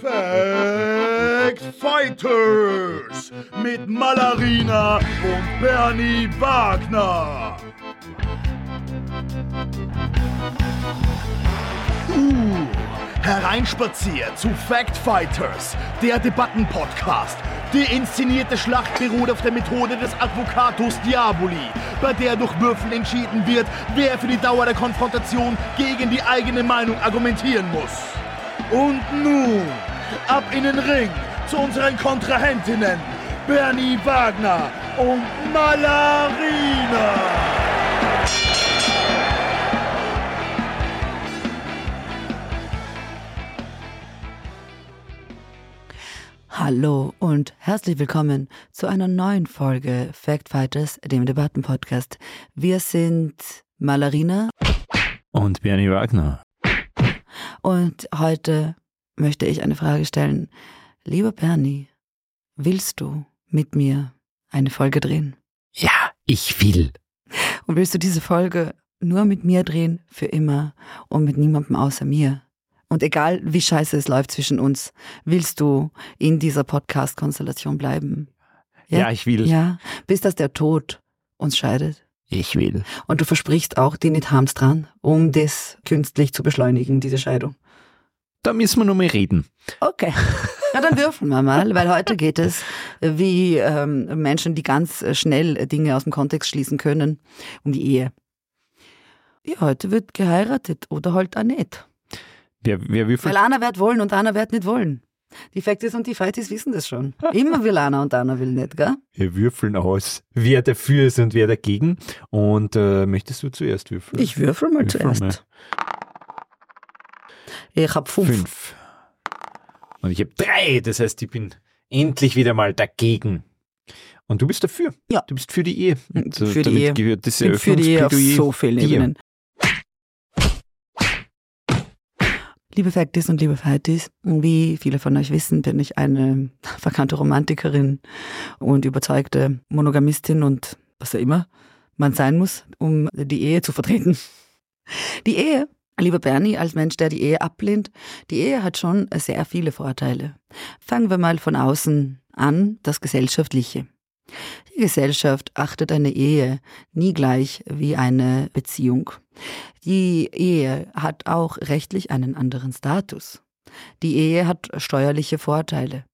Fact Fighters mit Malarina und Bernie Wagner. Uh, hereinspaziert zu Fact Fighters, der Debattenpodcast. Die inszenierte Schlacht beruht auf der Methode des Advocatus Diaboli, bei der durch Würfeln entschieden wird, wer für die Dauer der Konfrontation gegen die eigene Meinung argumentieren muss. Und nun, ab in den Ring zu unseren Kontrahentinnen, Bernie Wagner und Malarina. Hallo und herzlich willkommen zu einer neuen Folge Fact Fighters, dem Debattenpodcast. Wir sind Malarina und Bernie Wagner. Und heute möchte ich eine Frage stellen. Lieber Bernie, willst du mit mir eine Folge drehen? Ja, ich will. Und willst du diese Folge nur mit mir drehen, für immer und mit niemandem außer mir? Und egal wie scheiße es läuft zwischen uns, willst du in dieser Podcast-Konstellation bleiben? Ja? ja, ich will. Ja, bis dass der Tod uns scheidet. Ich will. Und du versprichst auch die nicht Harms dran, um das künstlich zu beschleunigen, diese Scheidung. Da müssen wir nur mal reden. Okay. Na, dann würfeln wir mal, weil heute geht es wie ähm, Menschen, die ganz schnell Dinge aus dem Kontext schließen können, um die Ehe. Ja, heute wird geheiratet oder halt auch nicht. Wer, wer würfelt? Weil einer wird wollen und einer wird nicht wollen. Die Factis und die Fighties wissen das schon. Immer will einer und einer will nicht, gell? Wir würfeln aus, wer dafür ist und wer dagegen. Und äh, möchtest du zuerst würfeln? Ich würfel mal würfel zuerst. Mal. Ich habe fünf. fünf. Und ich habe drei. Das heißt, ich bin endlich wieder mal dagegen. Und du bist dafür. Ja. Du bist für die Ehe. Also, für die Ehe. Gehört das für die Ehe auf so vielen Ebenen. Liebe Factis und liebe Fighties, wie viele von euch wissen, bin ich eine verkannte Romantikerin und überzeugte Monogamistin und was auch immer man sein muss, um die Ehe zu vertreten. Die Ehe, lieber Bernie, als Mensch, der die Ehe ablehnt, die Ehe hat schon sehr viele Vorteile. Fangen wir mal von außen an, das Gesellschaftliche. Die Gesellschaft achtet eine Ehe nie gleich wie eine Beziehung. Die Ehe hat auch rechtlich einen anderen Status. Die Ehe hat steuerliche Vorteile.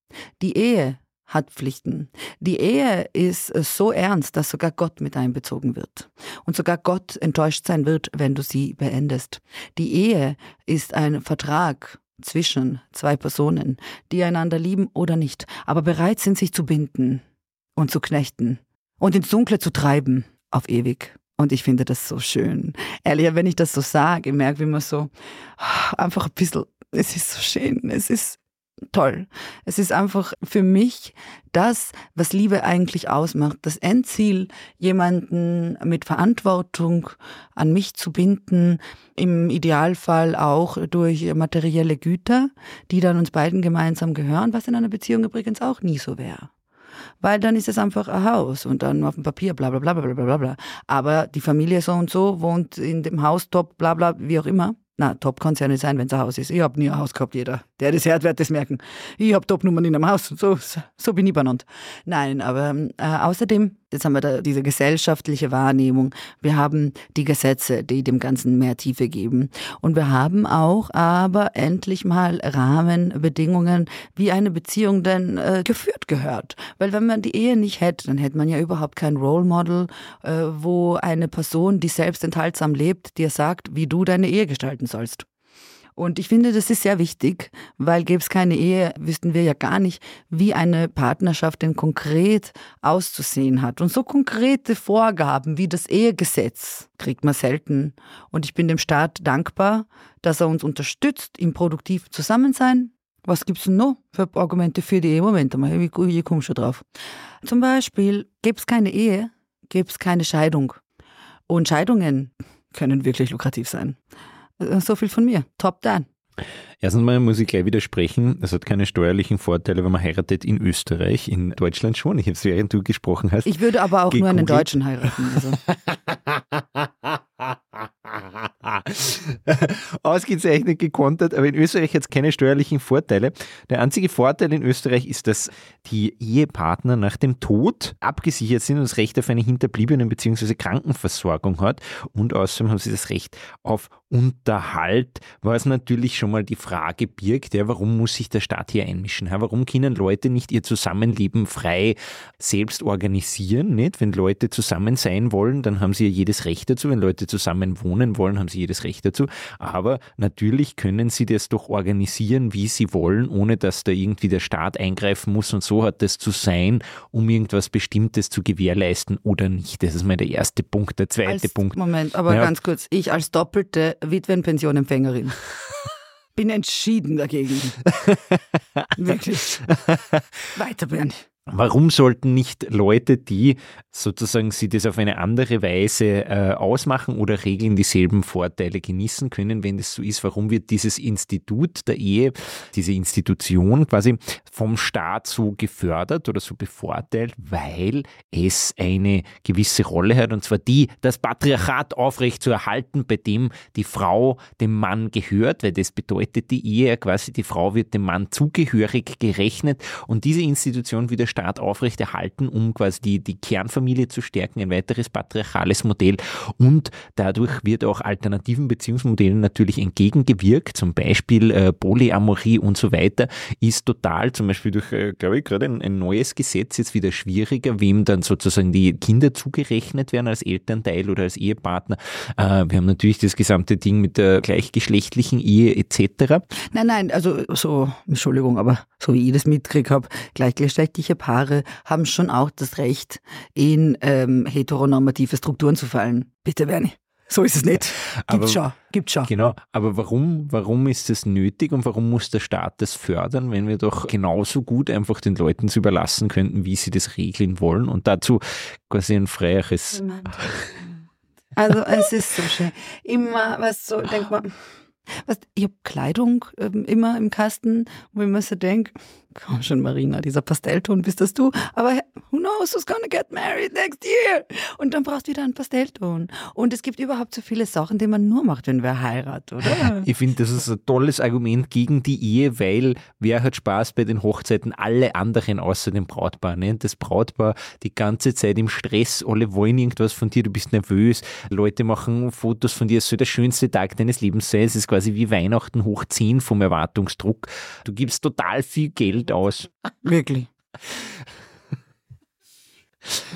Die Ehe hat Pflichten. Die Ehe ist so ernst, dass sogar Gott mit einbezogen wird. Und sogar Gott enttäuscht sein wird, wenn du sie beendest. Die Ehe ist ein Vertrag zwischen zwei Personen, die einander lieben oder nicht, aber bereit sind, sich zu binden und zu knechten und ins Dunkle zu treiben auf ewig. Und ich finde das so schön. Ehrlich, wenn ich das so sage, ich merke, wie man so einfach ein bisschen, es ist so schön, es ist toll. Es ist einfach für mich das, was Liebe eigentlich ausmacht. Das Endziel, jemanden mit Verantwortung an mich zu binden, im Idealfall auch durch materielle Güter, die dann uns beiden gemeinsam gehören, was in einer Beziehung übrigens auch nie so wäre weil dann ist es einfach ein Haus und dann auf dem Papier bla bla bla bla bla bla bla. Aber die Familie so und so wohnt in dem Haus top bla bla, wie auch immer. Na, top kann es ja nicht sein, wenn es ein Haus ist. Ich habe nie ein Haus gehabt, jeder. Der das hört, wird das merken. Ich habe Top-Nummern in einem Haus. So, so bin ich benannt. Nein, aber äh, außerdem Jetzt haben wir da diese gesellschaftliche Wahrnehmung. Wir haben die Gesetze, die dem Ganzen mehr Tiefe geben. Und wir haben auch aber endlich mal Rahmenbedingungen, wie eine Beziehung denn äh, geführt gehört. Weil wenn man die Ehe nicht hätte, dann hätte man ja überhaupt kein Role Model, äh, wo eine Person, die selbst enthaltsam lebt, dir sagt, wie du deine Ehe gestalten sollst. Und ich finde, das ist sehr wichtig, weil gäbe es keine Ehe, wüssten wir ja gar nicht, wie eine Partnerschaft denn konkret auszusehen hat. Und so konkrete Vorgaben wie das Ehegesetz kriegt man selten. Und ich bin dem Staat dankbar, dass er uns unterstützt im produktiv Zusammensein. Was gibt's denn noch für Argumente für die Ehe? Moment mal, ich, ich komme schon drauf. Zum Beispiel, gäbe es keine Ehe, gäbe es keine Scheidung. Und Scheidungen können wirklich lukrativ sein. Äh, so viel von mir. Top done. Erstens mal muss ich gleich widersprechen, es hat keine steuerlichen Vorteile, wenn man heiratet in Österreich, in Deutschland schon. Ich habe es, während du gesprochen hast. Ich würde aber auch gegoogelt. nur einen Deutschen heiraten. Also. Ausgezeichnet gekontert, aber in Österreich hat es keine steuerlichen Vorteile. Der einzige Vorteil in Österreich ist, dass die Ehepartner nach dem Tod abgesichert sind und das Recht auf eine Hinterbliebenen- bzw. Krankenversorgung hat. Und außerdem haben sie das Recht auf Unterhalt, was natürlich schon mal die Frage birgt, ja, warum muss sich der Staat hier einmischen? Ja, warum können Leute nicht ihr Zusammenleben frei selbst organisieren? Nicht? Wenn Leute zusammen sein wollen, dann haben sie ja jedes Recht dazu. Wenn Leute zusammen wohnen wollen, haben sie jedes Recht dazu. Aber natürlich können sie das doch organisieren, wie sie wollen, ohne dass da irgendwie der Staat eingreifen muss. Und so hat das zu sein, um irgendwas Bestimmtes zu gewährleisten oder nicht. Das ist mal der erste Punkt. Der zweite als, Punkt. Moment, aber Ja. ganz kurz. Ich als doppelte Witwenpensionempfängerin bin entschieden dagegen. Wirklich. Weiter, Bernie. Warum sollten nicht Leute, die sozusagen sie das auf eine andere Weise äh, ausmachen oder regeln, dieselben Vorteile genießen können, wenn das so ist? Warum wird dieses Institut der Ehe, diese Institution quasi vom Staat so gefördert oder so bevorteilt? Weil es eine gewisse Rolle hat und zwar die, das Patriarchat aufrecht zu erhalten, bei dem die Frau dem Mann gehört, weil das bedeutet die Ehe quasi, die Frau wird dem Mann zugehörig gerechnet und diese Institution der Staat aufrechterhalten, um quasi die, die Kernfamilie zu stärken, ein weiteres patriarchales Modell und dadurch wird auch alternativen Beziehungsmodellen natürlich entgegengewirkt, zum Beispiel äh, Polyamorie und so weiter, ist total zum Beispiel durch, äh, glaube ich, gerade ein, ein neues Gesetz jetzt wieder schwieriger, wem dann sozusagen die Kinder zugerechnet werden als Elternteil oder als Ehepartner. Äh, wir haben natürlich das gesamte Ding mit der gleichgeschlechtlichen Ehe etc. Nein, nein, also so, Entschuldigung, aber so wie ich das mitgekriegt habe, gleichgeschlechtliche Paare haben schon auch das Recht, in ähm, heteronormative Strukturen zu fallen. Bitte, Bernie. So ist es nicht. Aber- Gibt's schon, gibt's schon. Genau, aber warum, warum ist das nötig und warum muss der Staat das fördern, wenn wir doch genauso gut einfach den Leuten zu überlassen könnten, wie sie das regeln wollen und dazu quasi ein freieres. Also es ist so schön. Immer, was so, denk mal, was, ich habe Kleidung ähm, immer im Kasten, wo ich mir so denke, komm schon Marina, dieser Pastellton bist das du, aber who knows who's gonna get married next year? Und dann brauchst du wieder einen Pastellton. Und es gibt überhaupt so viele Sachen, die man nur macht, wenn wer heiratet, oder? Ich finde, das ist ein tolles Argument gegen die Ehe, weil wer hat Spaß bei den Hochzeiten? Alle anderen außer dem Brautpaar. Ne? Das Brautpaar die ganze Zeit im Stress, alle wollen irgendwas von dir, du bist nervös, Leute machen Fotos von dir, es soll der schönste Tag deines Lebens sein, es ist quasi wie Weihnachten hoch 10 vom Erwartungsdruck. Du gibst total viel Geld aus. Wirklich.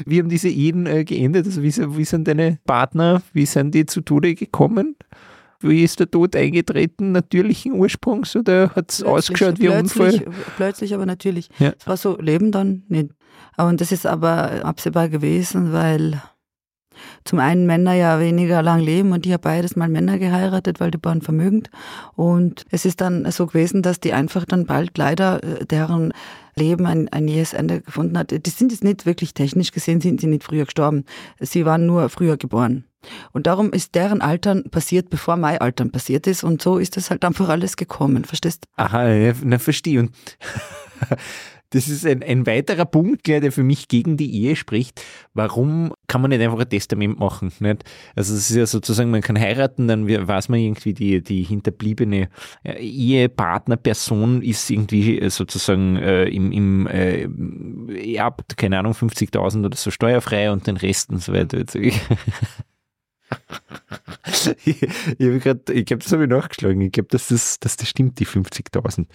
Wie haben diese Ehen äh, geendet? Also wie, sind- wie sind deine Partner, wie sind die zu Tode gekommen? Wie ist der Tod eingetreten? Natürlichen Ursprungs oder hat es ausgeschaut wie ein plötzlich, Unfall? Plötzlich, aber natürlich. Ja. Es war so, Leben dann nicht. Und das ist aber absehbar gewesen, weil zum einen Männer ja weniger lang leben und ich habe beides mal Männer geheiratet, weil die waren vermögend. Und es ist dann so gewesen, dass die einfach dann bald leider äh, deren Leben ein, ein jähes Ende gefunden hat. Die sind jetzt nicht wirklich technisch gesehen, sind sie nicht früher gestorben. Sie waren nur früher geboren. Und darum ist deren Altern passiert, bevor mein Altern passiert ist. Und so ist das halt einfach alles gekommen, verstehst? Aha, na verstehe. Und das ist ein, ein weiterer Punkt, der für mich gegen die Ehe spricht. Warum kann man nicht einfach ein Testament machen? Nicht? Also es ist ja sozusagen, man kann heiraten, dann weiß man irgendwie, die, die hinterbliebene äh, Ehepartnerperson ist irgendwie äh, sozusagen äh, im, im äh, erbt, keine Ahnung, 50.000 oder so steuerfrei und den Rest und so weiter. Ich ich habe gerade, glaube, das habe ich nachgeschlagen. Ich glaube, dass das, dass das stimmt, die 50.000.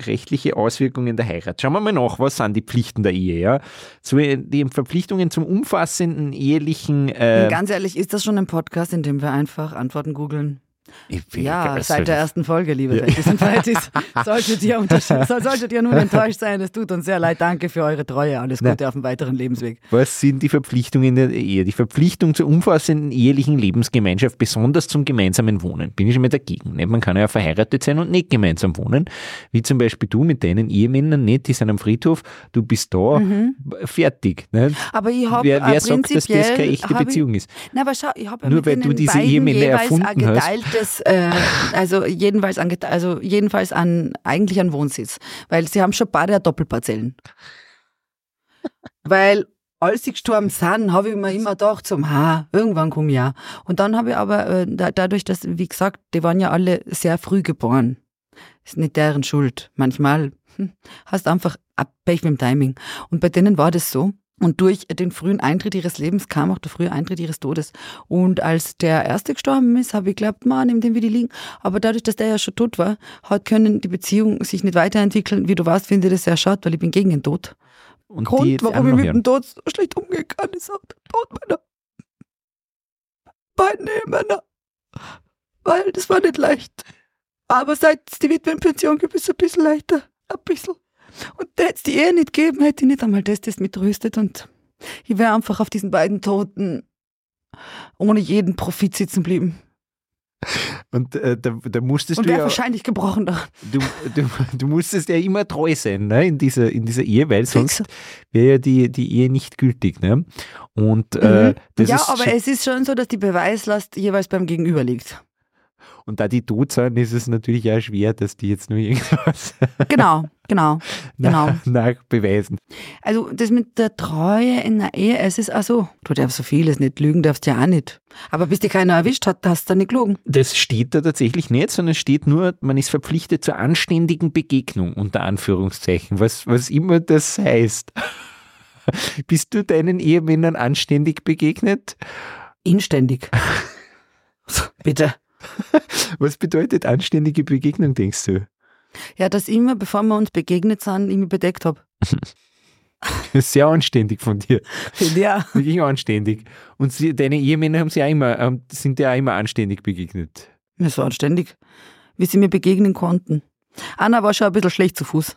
Rechtliche Auswirkungen der Heirat. Schauen wir mal nach, was sind die Pflichten der Ehe? Ja? So, äh, die Verpflichtungen zum umfassenden ehelichen. Äh, ganz ehrlich, ist das schon ein Podcast, in dem wir einfach Antworten googeln? Ich- Ja, seit der ersten Folge, liebe und Fetis. Solltet ihr, solltet ihr nun enttäuscht sein, es tut uns sehr leid. Danke für eure Treue. Alles Nein. Gute auf dem weiteren Lebensweg. Was sind die Verpflichtungen der Ehe? Die Verpflichtung zur umfassenden ehelichen Lebensgemeinschaft, besonders zum gemeinsamen Wohnen. Bin ich schon mal dagegen. Nicht? Man kann ja verheiratet sein und nicht gemeinsam wohnen. Wie zum Beispiel du mit deinen Ehemännern nicht, die sind am Friedhof, du bist da, fertig. Nicht? Aber ich habe Wer, wer sagt, dass das keine echte Beziehung ist? Na, aber schau, ich habe ja Nur weil du diese Ehemänner erfunden hast. Geteiltes, äh, also jedenfalls an, also jedenfalls an eigentlich an Wohnsitz, weil sie haben schon beide Doppelparzellen. weil als sie gestorben sind, habe ich mir immer gedacht, so, ha, irgendwann komme ich auch. Und dann habe ich aber, äh, da, dadurch, dass, wie gesagt, die waren ja alle sehr früh geboren. Ist nicht deren Schuld. Manchmal hm, hast einfach Pech mit dem Timing. Und bei denen war das so. Und durch den frühen Eintritt ihres Lebens kam auch der frühe Eintritt ihres Todes. Und als der erste gestorben ist, habe ich geglaubt, man, nimm den wie die liegen. Aber dadurch, dass der ja schon tot war, hat können die Beziehung sich nicht weiterentwickeln. Wie du weißt, finde ich das sehr schade, weil ich bin gegen den Tod. Und Grund, warum ich mit dem Tod so schlecht umgehen kann, ist auch der Tod meiner beiden Ehemänner. Weil das war nicht leicht. Aber seit es die Witwenpension gibt, ist es ein bisschen leichter. Ein bisschen. Und hätte es die Ehe nicht gegeben, hätte ich nicht einmal das, das mitröstet. Und ich wäre einfach auf diesen beiden Toten ohne jeden Profit sitzen geblieben. Und äh, da, da musstest und du ja. wahrscheinlich gebrochen da. Du, du, du musstest ja immer treu sein ne, in, dieser, in dieser Ehe, weil sonst wäre ja die, die Ehe nicht gültig. Ne? Und, äh, mhm. ja, aber es ist schon so, dass die Beweislast jeweils beim Gegenüber liegt. Und da die tot sind, ist es natürlich auch schwer, dass die jetzt nur irgendwas genau, genau, genau. nachbeweisen. Also das mit der Treue in der Ehe, es ist also, du darfst so vieles nicht lügen, darfst ja auch nicht. Aber bis dich keiner erwischt hat, hast du nicht gelogen. Das steht da tatsächlich nicht, sondern es steht nur, man ist verpflichtet zur anständigen Begegnung, unter Anführungszeichen, was, was immer das heißt. Bist du deinen Ehemännern anständig begegnet? Inständig. Bitte. Was bedeutet anständige Begegnung, denkst du? Ja, dass ich immer, bevor wir uns begegnet sind, ich mich bedeckt habe. Sehr anständig von dir. Ja. Wirklich anständig. Und sie, deine Ehemänner haben sie auch immer, sind dir auch immer anständig begegnet. Das war anständig, wie sie mir begegnen konnten. Anna war schon ein bisschen schlecht zu Fuß.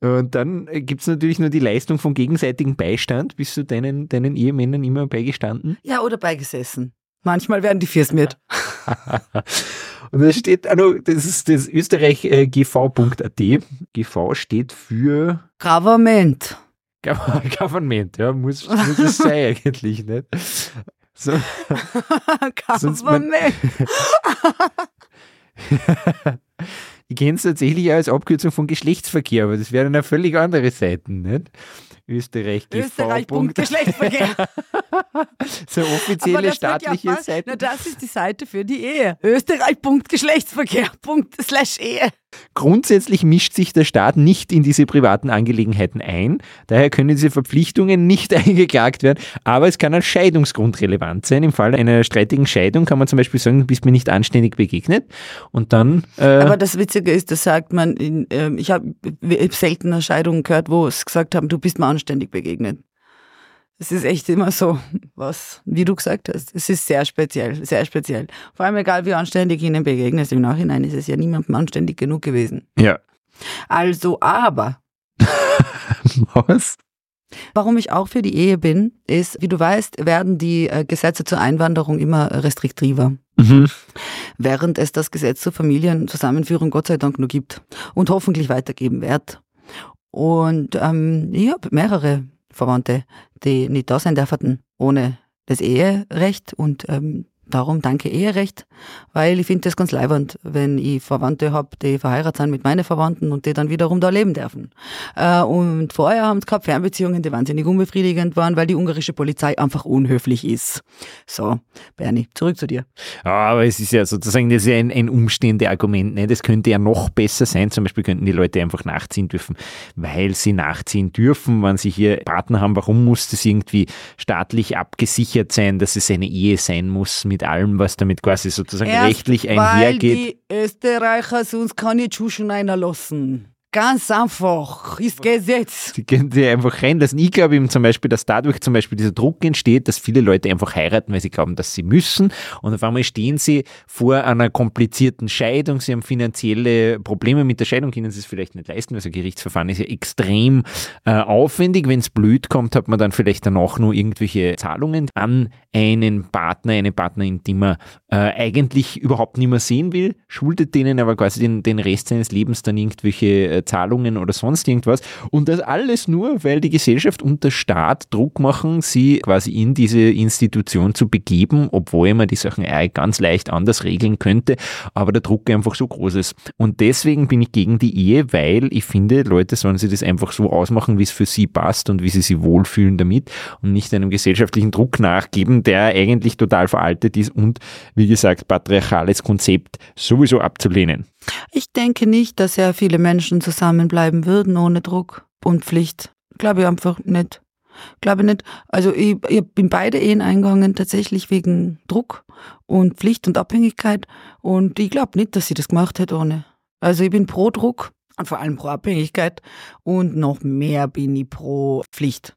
Und dann gibt es natürlich nur die Leistung vom gegenseitigen Beistand. Bist du deinen, deinen Ehemännern immer beigestanden? Ja, oder beigesessen. Manchmal werden die Fiers mit. Und da steht, also, das ist das Österreich äh, gv.at. GV steht für Government. Government, ja, muss, muss es sein eigentlich, nicht? So, Government. Ich kenne es tatsächlich als Abkürzung von Geschlechtsverkehr, aber das wäre eine völlig andere Seite, nicht? Österreich GV. Österreich Punkt Geschlechtsverkehr. so offizielle staatliche ja Seite. Na, das ist die Seite für die Ehe. Österreich Punkt Geschlechtsverkehr. Punkt slash Ehe. Grundsätzlich mischt sich der Staat nicht in diese privaten Angelegenheiten ein. Daher können diese Verpflichtungen nicht eingeklagt werden. Aber es kann als Scheidungsgrund relevant sein. Im Fall einer streitigen Scheidung kann man zum Beispiel sagen, du bist mir nicht anständig begegnet. Und dann. Äh Aber das Witzige ist, das sagt man, in, äh, ich habe seltener Scheidungen gehört, wo es gesagt haben, du bist mir anständig begegnet. Es ist echt immer so, was, wie du gesagt hast, es ist sehr speziell, sehr speziell. Vor allem egal, wie anständig ihnen begegnest, im Nachhinein ist es ja niemandem anständig genug gewesen. Ja. Also, aber. was? Warum ich auch für die Ehe bin, ist, wie du weißt, werden die äh, Gesetze zur Einwanderung immer restriktiver. Mhm. Während es das Gesetz zur Familienzusammenführung Gott sei Dank nur gibt und hoffentlich weitergeben wird. Und ähm, ich habe mehrere Verwandte, die nicht da sein dürfen ohne das Eherecht. Und ähm, darum danke Eherecht, weil ich finde das ganz leibend, wenn ich Verwandte habe, die verheiratet sind mit meinen Verwandten und die dann wiederum da leben dürfen. Äh, und vorher haben es gehabt Fernbeziehungen, die wahnsinnig unbefriedigend waren, weil die ungarische Polizei einfach unhöflich ist. So, Bernie, zurück zu dir. Ja, aber es ist ja sozusagen das ist ein, ein Umständeargument. Ne? Das könnte ja noch besser sein. Zum Beispiel könnten die Leute einfach nachziehen dürfen, weil sie nachziehen dürfen, wenn sie hier Partner haben. Warum muss das irgendwie staatlich abgesichert sein, dass es eine Ehe sein muss mit mit allem, was damit quasi sozusagen Erst rechtlich einhergeht. Weil die Österreicher sonst keine Tschuschen reinlassen. Ganz einfach, ist Gesetz. Sie können sie einfach reinlassen. Ich glaube eben zum Beispiel, dass dadurch zum Beispiel dieser Druck entsteht, dass viele Leute einfach heiraten, weil sie glauben, dass sie müssen. Und auf einmal stehen sie vor einer komplizierten Scheidung. Sie haben finanzielle Probleme mit der Scheidung, können sie es vielleicht nicht leisten. Also Gerichtsverfahren ist ja extrem äh, aufwendig. Wenn es blöd kommt, hat man dann vielleicht danach nur irgendwelche Zahlungen an einen Partner, eine Partnerin, die man äh, eigentlich überhaupt nicht mehr sehen will, schuldet denen aber quasi den, den Rest seines Lebens dann irgendwelche äh, Zahlungen oder sonst irgendwas. Und das alles nur, weil die Gesellschaft und der Staat Druck machen, sie quasi in diese Institution zu begeben, obwohl man die Sachen ganz leicht anders regeln könnte, aber der Druck einfach so groß ist. Und deswegen bin ich gegen die Ehe, weil ich finde, Leute sollen sich das einfach so ausmachen, wie es für sie passt und wie sie sich wohlfühlen damit und nicht einem gesellschaftlichen Druck nachgeben, der eigentlich total veraltet ist und, wie gesagt, patriarchales Konzept sowieso abzulehnen. Ich denke nicht, dass sehr viele Menschen zusammenbleiben würden ohne Druck und Pflicht. Glaube ich einfach nicht. Glaube nicht. Also ich, ich bin beide Ehen eingegangen tatsächlich wegen Druck und Pflicht und Abhängigkeit und ich glaube nicht, dass sie das gemacht hätte ohne. Also ich bin pro Druck und vor allem pro Abhängigkeit und noch mehr bin ich pro Pflicht.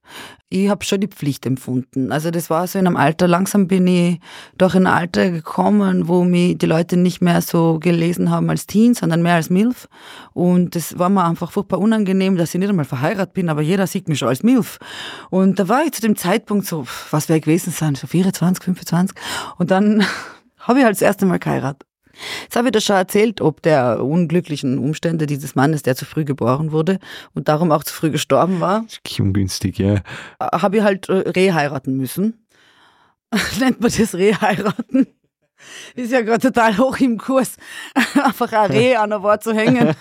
Ich habe schon die Pflicht empfunden. Also das war so in einem Alter, langsam bin ich durch ein Alter gekommen, wo mich die Leute nicht mehr so gelesen haben als Teen, sondern mehr als MILF. Und das war mir einfach furchtbar unangenehm, dass ich nicht einmal verheiratet bin, aber jeder sieht mich schon als MILF. Und da war ich zu dem Zeitpunkt so, was wäre gewesen sein, so 24, 25. Und dann habe ich halt das erste Mal geheiratet. Jetzt habe ich das schon erzählt, ob der unglücklichen Umstände dieses Mannes, der zu früh geboren wurde und darum auch zu früh gestorben war. Das ist ungünstig, ja. Habe ich halt äh, reheiraten müssen. Nennt man das reheiraten? Ist ja gerade total hoch im Kurs, einfach ein Reh an der Wort zu hängen.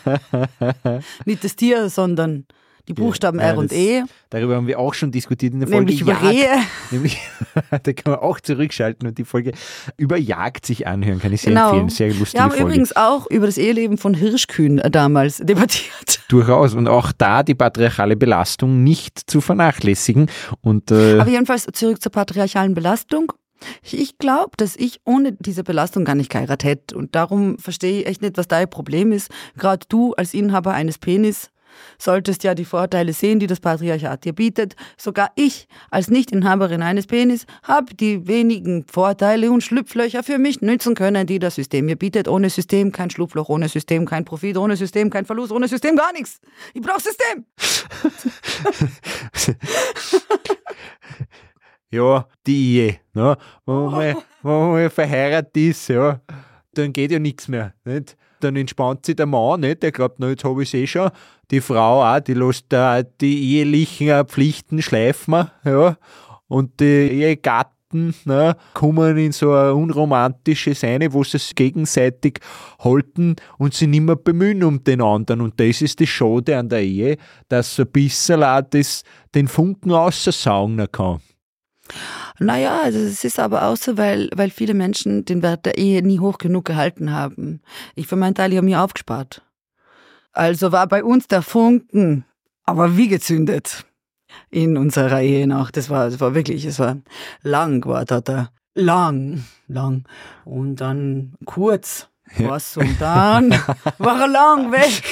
Nicht das Tier, sondern die Buchstaben ja, R und E. Darüber haben wir auch schon diskutiert in der Folge Nämlich über Jagd. Rehe. Nämlich, da kann man auch zurückschalten und die Folge über Jagd sich anhören, kann ich sehr genau. empfehlen. Sehr lustige Wir haben Folge. übrigens auch über das Eheleben von Hirschkühen damals debattiert. Durchaus. Und auch da die patriarchale Belastung nicht zu vernachlässigen. Und, äh Aber jedenfalls zurück zur patriarchalen Belastung. Ich glaube, dass ich ohne diese Belastung gar nicht geheiratet hätte. Und darum verstehe ich echt nicht, was dein Problem ist. Gerade du als Inhaber eines Penis solltest ja die Vorteile sehen, die das Patriarchat dir bietet. Sogar ich als Nichtinhaberin eines Penis habe die wenigen Vorteile und Schlupflöcher für mich nützen können, die das System mir bietet. Ohne System kein Schlupfloch, ohne System kein Profit, ohne System kein Verlust, ohne System gar nichts. Ich brauche System. ja, die Ehe, ne? wo, man, wo man verheiratet ist, ja, dann geht ja nichts mehr. Nicht? Dann entspannt sich der Mann nicht, der glaubt, na, jetzt habe ich es eh schon. Die Frau auch, die lässt da die ehelichen Pflichten schleifen, ja. Und die Ehegatten ne, kommen in so ein unromantisches eine, wo sie es gegenseitig halten und sie nicht mehr bemühen um den anderen. Und das ist das Schade an der Ehe, dass so ein bisschen auch das, den Funken aussaugen kann. Naja, also es ist aber auch so, weil, weil viele Menschen den Wert der Ehe nie hoch genug gehalten haben. Ich für meinen Teil, ich habe mir aufgespart. Also war bei uns der Funken, aber wie gezündet in unserer Ehe noch. Das war, das war wirklich, es war lang, war da, da lang, lang. Und dann kurz. Was und dann war er lang weg.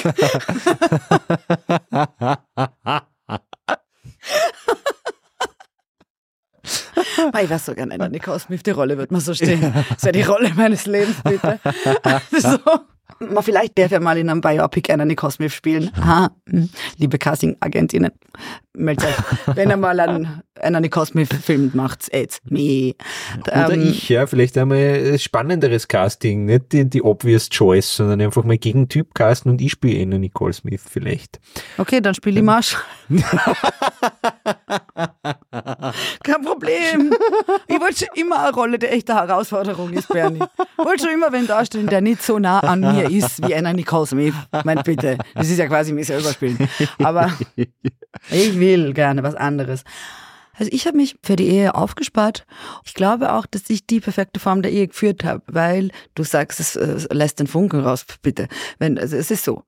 ich weiß so gerne Smith, die Rolle wird mir so stehen. Das wäre die Rolle meines Lebens, bitte. so. Mal vielleicht darf er mal in einem Biopic einer Nicole Smith spielen. Ha, hm. liebe Casting-Agentinnen, meldet. Wenn er mal einen, einen Nicole Smith-Film macht, it's me. Oder ähm, ich, ja, vielleicht einmal ein spannenderes Casting, nicht die, die obvious choice, sondern einfach mal gegen Typ casten und ich spiele eine Nicole Smith vielleicht. Okay, dann spiele ich Marsch. Kein Problem. Ich wollte schon immer eine Rolle, die echte Herausforderung ist, Bernie. Ich wollte schon immer wen darstellen, der nicht so nah an mir ist wie einer Nicole Smith. Mein bitte. Das ist ja quasi mich selber spielen. Aber ich will gerne was anderes. Also ich habe mich für die Ehe aufgespart. Ich glaube auch, dass ich die perfekte Form der Ehe geführt habe, weil du sagst, es, es lässt den Funken raus, bitte. Wenn, also es ist so.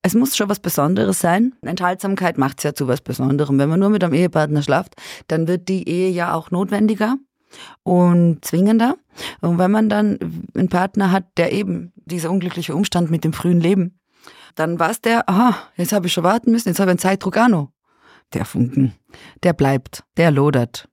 Es muss schon was Besonderes sein. Enthaltsamkeit macht es ja zu was Besonderem. Wenn man nur mit einem Ehepartner schlaft, dann wird die Ehe ja auch notwendiger und zwingender. Und wenn man dann einen Partner hat, der eben dieser unglückliche Umstand mit dem frühen Leben, dann war es der, aha, jetzt habe ich schon warten müssen, jetzt habe ich einen Zeitdruck auch noch. Der Funken, der bleibt, der lodert.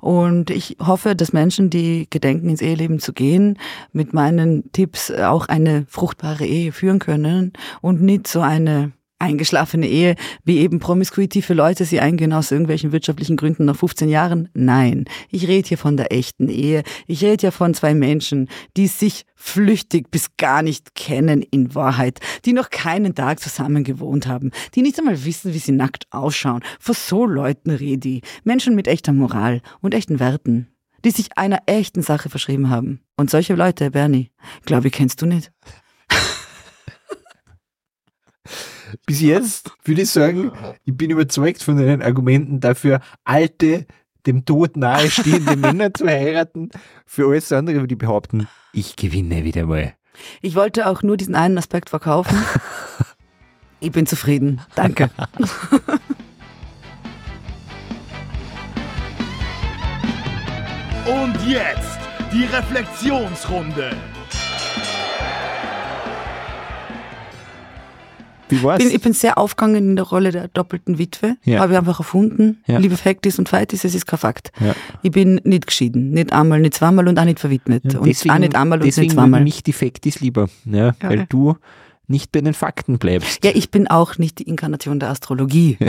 Und ich hoffe, dass Menschen, die gedenken, ins Eheleben zu gehen, mit meinen Tipps auch eine fruchtbare Ehe führen können und nicht so eine eingeschlafene Ehe, wie eben Promiskuity für Leute sie eingehen aus irgendwelchen wirtschaftlichen Gründen nach 15 Jahren. Nein, ich rede hier von der echten Ehe. Ich rede hier von zwei Menschen, die sich flüchtig bis gar nicht kennen in Wahrheit, die noch keinen Tag zusammen gewohnt haben, die nicht einmal wissen, wie sie nackt ausschauen. Vor so Leuten rede ich. Menschen mit echter Moral und echten Werten, die sich einer echten Sache verschrieben haben. Und solche Leute, Bernie, glaube ich, kennst du nicht. Bis jetzt würde ich sagen, ich bin überzeugt von deinen Argumenten dafür, alte, dem Tod nahestehende Männer zu heiraten. Für alles andere würde ich behaupten, ich gewinne wieder mal. Ich wollte auch nur diesen einen Aspekt verkaufen. Ich bin zufrieden. Danke. Und jetzt die Reflexionsrunde. Wie war's? bin, ich bin sehr aufgegangen in der Rolle der doppelten Witwe. Ja. Habe ich einfach erfunden. Ja. Liebe Faktis und Fighties, es ist kein Fakt. Ja. Ich bin nicht geschieden. Nicht einmal, nicht zweimal und auch nicht verwidmet. Ja, und auch nicht einmal und deswegen nicht zweimal. mich die Faktis lieber, ja, Ja. weil du nicht bei den Fakten bleibst. Ja, ich bin auch nicht die Inkarnation der Astrologie.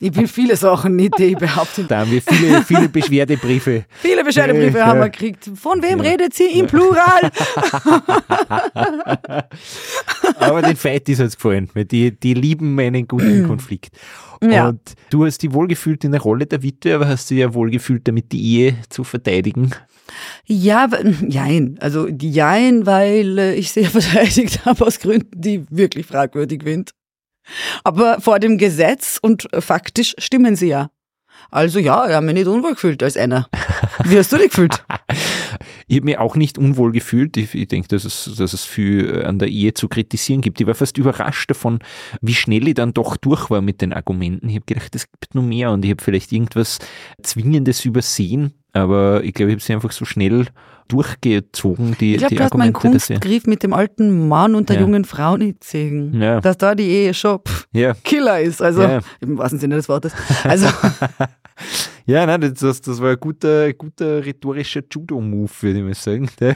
Ich bin viele Sachen nicht, die ich behaupte. Da haben wir viele, viele Beschwerdebriefe. Viele Beschwerdebriefe Ja. haben wir gekriegt. Von wem redet sie im Plural? Aber den Fightis hat's gefallen, weil die, die lieben meinen guten Konflikt. Ja. Und du hast dich wohlgefühlt in der Rolle der Witwe, aber hast dich ja wohlgefühlt, damit die Ehe zu verteidigen. Ja, jein. Also jein, weil äh, ich sie verteidigt habe aus Gründen, die wirklich fragwürdig sind. Aber vor dem Gesetz und äh, faktisch stimmen sie ja. Also ja, ich habe mich nicht unwohl gefühlt als einer. Wie hast du dich gefühlt? Ich habe mich auch nicht unwohl gefühlt. Ich, ich denke, dass es, dass es viel äh, an der Ehe zu kritisieren gibt. Ich war fast überrascht davon, wie schnell ich dann doch durch war mit den Argumenten. Ich habe gedacht, es gibt noch mehr und ich habe vielleicht irgendwas Zwingendes übersehen. Aber ich glaube, ich habe sie einfach so schnell durchgezogen, die, Ich glaube, die du Argumente. dass wir- Kunstgriff mit dem alten Mann und der Ja. jungen Frau nicht gesehen. Ja. Dass da die Ehe schon pff, Ja, Killer ist. Also Ja. im wahrsten Sinne des Wortes. Also ja nein, das- das, war ein guter, guter rhetorischer Judo-Move, würde ich mal sagen. ja,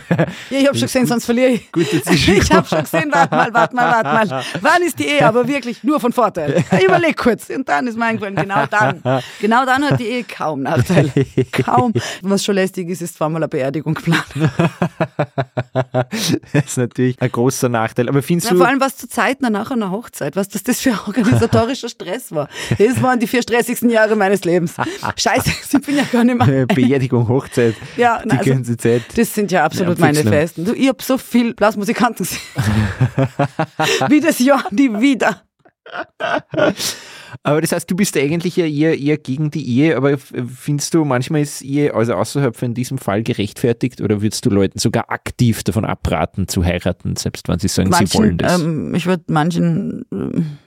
ich habe schon gesehen, sonst verliere ich. Gute Ich habe schon gesehen, warte mal, warte mal, warte mal. Wann ist die Ehe aber wirklich nur von Vorteil? Überleg kurz. Und dann ist mir eingefallen, genau dann. Genau dann hat die Ehe kaum Nachteile. Kaum. Was schon lästig ist, ist zweimal eine Beerdigung geplant. das ist natürlich ein großer Nachteil. Aber findest Ja, du, vor allem was zu Zeiten nach einer Hochzeit, was das, das für organisatorischer Stress war. Das waren die vier stressigsten Jahre meines Lebens. Scheiße, ich bin ja gar nicht mehr. äh, Beerdigung, Hochzeit, Ja, die na, also, ganze Zeit. Das sind ja absolut Ja, meine. Festen. Du, ich hab so viel Blasmusikanten gesehen. Wie das Jahr nie wieder. Aber das heißt, du bist eigentlich ja eher, eher gegen die Ehe, aber findest du, manchmal ist Ehe also außerhalb von diesem Fall gerechtfertigt oder würdest du Leuten sogar aktiv davon abraten zu heiraten, selbst wenn sie sagen, sie wollen Manchen, das? ähm, ich würde manchen, ähm,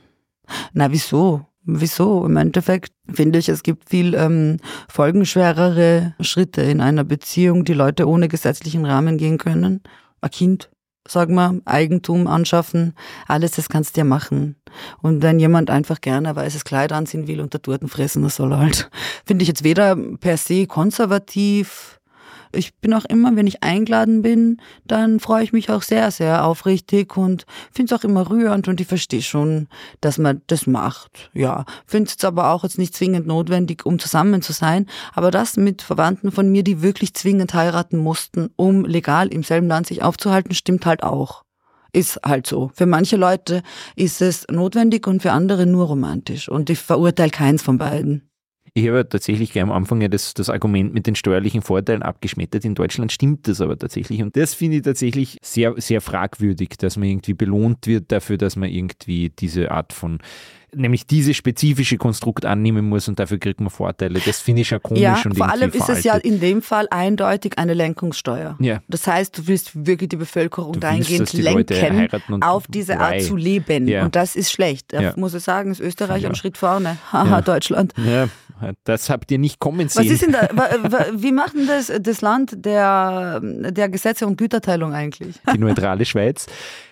na wieso? Wieso? Im Endeffekt finde ich, es gibt viel ähm, folgenschwerere Schritte in einer Beziehung, die Leute ohne gesetzlichen Rahmen gehen können. Ein Kind, sag mal, Eigentum anschaffen, alles das kannst du ja machen. Und wenn jemand einfach gerne weißes Kleid anziehen will und da Torten fressen, das soll halt. Finde ich jetzt weder per se konservativ, ich bin auch immer, wenn ich eingeladen bin, dann freue ich mich auch sehr, sehr aufrichtig und finde es auch immer rührend und ich verstehe schon, dass man das macht. Ja, finde es aber auch jetzt nicht zwingend notwendig, um zusammen zu sein. Aber das mit Verwandten von mir, die wirklich zwingend heiraten mussten, um legal im selben Land sich aufzuhalten, stimmt halt auch. Ist halt so. Für manche Leute ist es notwendig und für andere nur romantisch. Und ich verurteile keins von beiden. Ich habe ja tatsächlich gleich am Anfang ja das, das Argument mit den steuerlichen Vorteilen abgeschmettert. In Deutschland stimmt das aber tatsächlich. Und das finde ich tatsächlich sehr, sehr fragwürdig, dass man irgendwie belohnt wird dafür, dass man irgendwie diese Art von, nämlich dieses spezifische Konstrukt annehmen muss und dafür kriegt man Vorteile. Das finde ich schon komisch Ja, und vor allem ist es ja veraltet. in dem Fall eindeutig eine Lenkungssteuer. Ja. Das heißt, du willst wirklich die Bevölkerung Du dahingehend die lenken, auf diese Art why? zu leben. Ja. Und das ist schlecht. Da Ja. muss ich sagen, ist Österreich Ja. einen Schritt vorne. Haha, Ja. Deutschland. Ja, das habt ihr nicht kommen sehen. Was ist denn da, wie macht denn das, das Land der, der Gesetze und Güterteilung eigentlich? die neutrale Schweiz.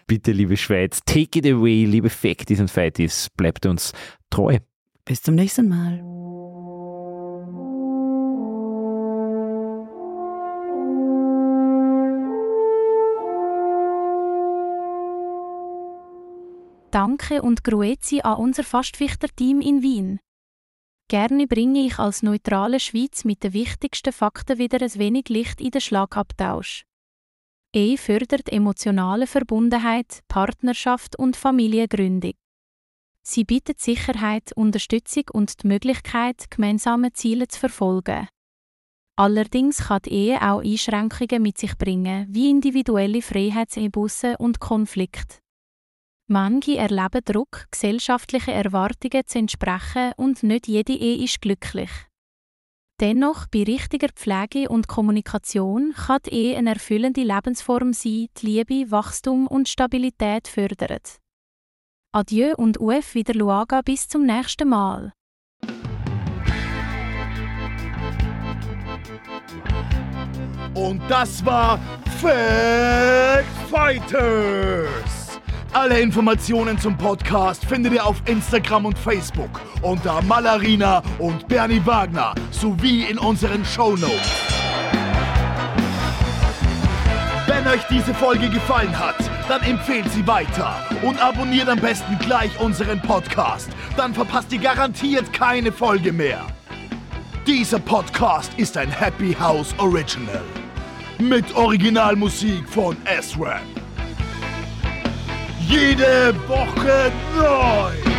Bitte, liebe Schweiz, take it away, liebe Facties und Fighties, bleibt uns treu. Bis zum nächsten Mal. Danke und Grüezi an unser Fastfichter-Team in Wien. Gerne bringe ich als neutrale Schweiz mit den wichtigsten Fakten wieder ein wenig Licht in den Schlagabtausch. Ehe fördert emotionale Verbundenheit, Partnerschaft und Familiengründung. Sie bietet Sicherheit, Unterstützung und die Möglichkeit, gemeinsame Ziele zu verfolgen. Allerdings kann die Ehe auch Einschränkungen mit sich bringen, wie individuelle Freiheitsebusse und Konflikt. Manche erleben Druck, gesellschaftlichen Erwartungen zu entsprechen und nicht jede Ehe ist glücklich. Dennoch, bei richtiger Pflege und Kommunikation kann die Ehe eine erfüllende Lebensform sein, die Liebe, Wachstum und Stabilität fördert. Adieu und UF wieder Luaga bis zum nächsten Mal. Und das war Fact Fighters. Alle Informationen zum Podcast findet ihr auf Instagram und Facebook unter Malarina und Bernie Wagner sowie in unseren Shownotes. Wenn euch diese Folge gefallen hat, dann empfehlt sie weiter und abonniert am besten gleich unseren Podcast. Dann verpasst ihr garantiert keine Folge mehr. Dieser Podcast ist ein Happy House Original. Mit Originalmusik von S-Rap. Jede Woche neu.